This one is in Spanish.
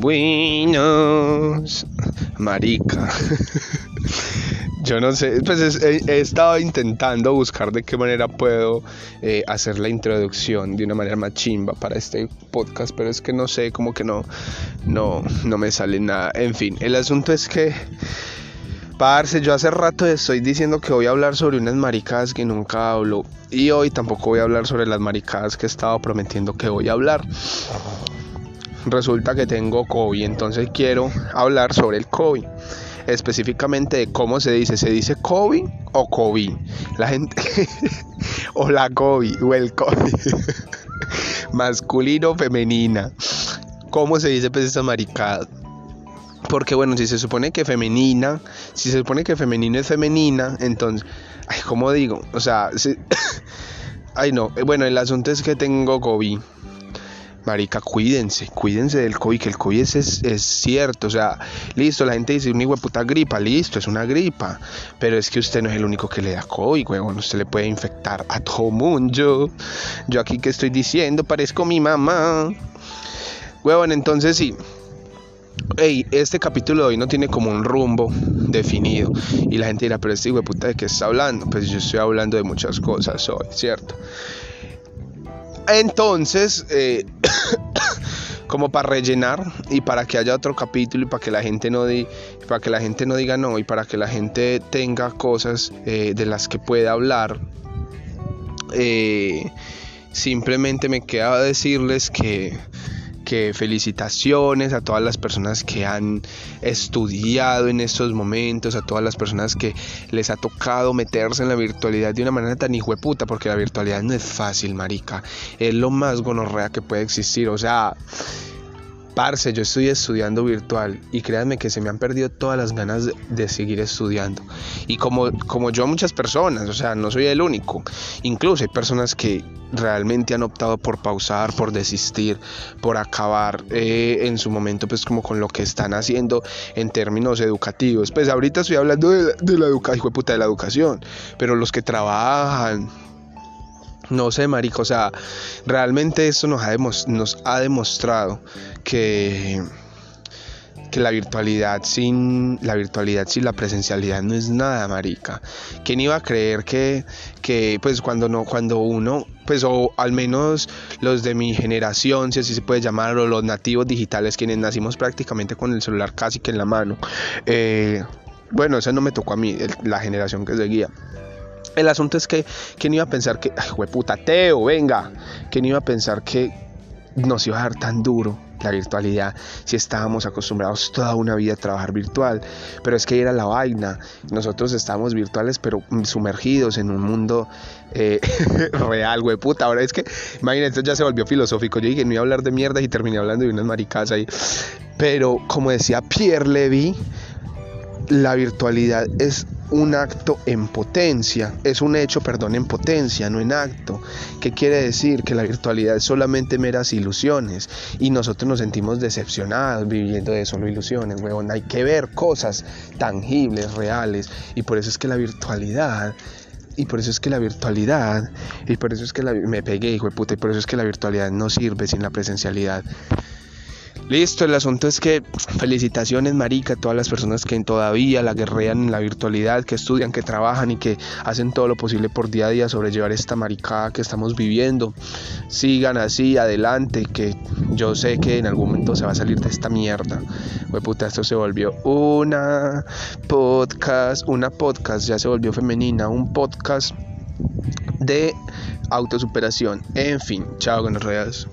Buenos, marica. Yo no sé, pues he, estado intentando buscar de qué manera puedo eh, hacer la introducción de una manera más chimba para este podcast, pero es que no sé, como que no, no, no me sale nada. En fin, el asunto es que, parce, yo hace rato estoy diciendo que voy a hablar sobre unas maricadas que nunca hablo y hoy tampoco voy a hablar sobre las maricadas que he estado prometiendo que voy a hablar resulta que tengo COVID, entonces quiero hablar sobre el COVID. Específicamente de cómo se dice, ¿se dice COVID o COVID? La gente, o la COVID, o el COVID, masculino, femenina. ¿Cómo se dice pues esa maricada? Porque bueno, si se supone que femenina, si se supone que femenino es femenina, entonces, ay, ¿cómo digo? O sea, ay no, bueno, el asunto es que tengo COVID marica, cuídense, cuídense del COVID, que el COVID es, cierto, o sea, listo, la gente dice, una puta gripa, listo, es una gripa, pero es que usted no es el único que le da COVID, huevón, usted le puede infectar a todo mundo, yo aquí que estoy diciendo, parezco mi mamá, huevón, entonces sí, Hey, este capítulo de hoy no tiene como un rumbo definido. Y la gente dirá, pero este hijo de puta de qué está hablando. Pues yo estoy hablando de muchas cosas hoy, ¿cierto? Entonces, eh, como para rellenar y para que haya otro capítulo y para que la gente no para que la gente no diga no y para que la gente tenga cosas eh, de las que pueda hablar. Eh, simplemente me queda decirles que que felicitaciones a todas las personas que han estudiado en estos momentos, a todas las personas que les ha tocado meterse en la virtualidad de una manera tan hijueputa, porque la virtualidad no es fácil, marica. Es lo más gonorrea que puede existir. O sea, Parce, yo estoy estudiando virtual y créanme que se me han perdido todas las ganas de, seguir estudiando. Y como, como yo muchas personas, o sea, no soy el único. Incluso hay personas que realmente han optado por pausar, por desistir, por acabar eh, en su momento pues como con lo que están haciendo en términos educativos. Pues ahorita estoy hablando de, de la educación, puta de la educación, pero los que trabajan, no sé, marico, o sea, realmente esto nos ha, nos ha demostrado que, que la virtualidad sin la virtualidad sin la presencialidad no es nada, marica. ¿Quién iba a creer que, que pues cuando no cuando uno pues o al menos los de mi generación, si así se puede llamar, o los nativos digitales, quienes nacimos prácticamente con el celular casi que en la mano. Eh, bueno, eso no me tocó a mí, la generación que seguía. El asunto es que, ¿quién iba a pensar que, ay, puta, Teo, venga, ¿quién iba a pensar que nos iba a dar tan duro la virtualidad si estábamos acostumbrados toda una vida a trabajar virtual? Pero es que era la vaina, nosotros estábamos virtuales pero sumergidos en un mundo eh, real, güey, puta, ahora es que, imagínate, ya se volvió filosófico, yo dije, no iba a hablar de mierda y terminé hablando de unas maricas ahí, pero como decía Pierre Levy, la virtualidad es un acto en potencia, es un hecho, perdón, en potencia, no en acto. ¿Qué quiere decir? Que la virtualidad es solamente meras ilusiones y nosotros nos sentimos decepcionados viviendo de solo ilusiones, weón. Hay que ver cosas tangibles, reales y por eso es que la virtualidad y por eso es que la virtualidad y por eso es que la, me pegué, hijo de puta, y por eso es que la virtualidad no sirve sin la presencialidad. Listo, el asunto es que felicitaciones, marica, a todas las personas que todavía la guerrean en la virtualidad, que estudian, que trabajan y que hacen todo lo posible por día a día sobrellevar esta maricada que estamos viviendo. Sigan así, adelante, que yo sé que en algún momento se va a salir de esta mierda. Güey, puta, esto se volvió una podcast, una podcast, ya se volvió femenina, un podcast de autosuperación. En fin, chao, con reales.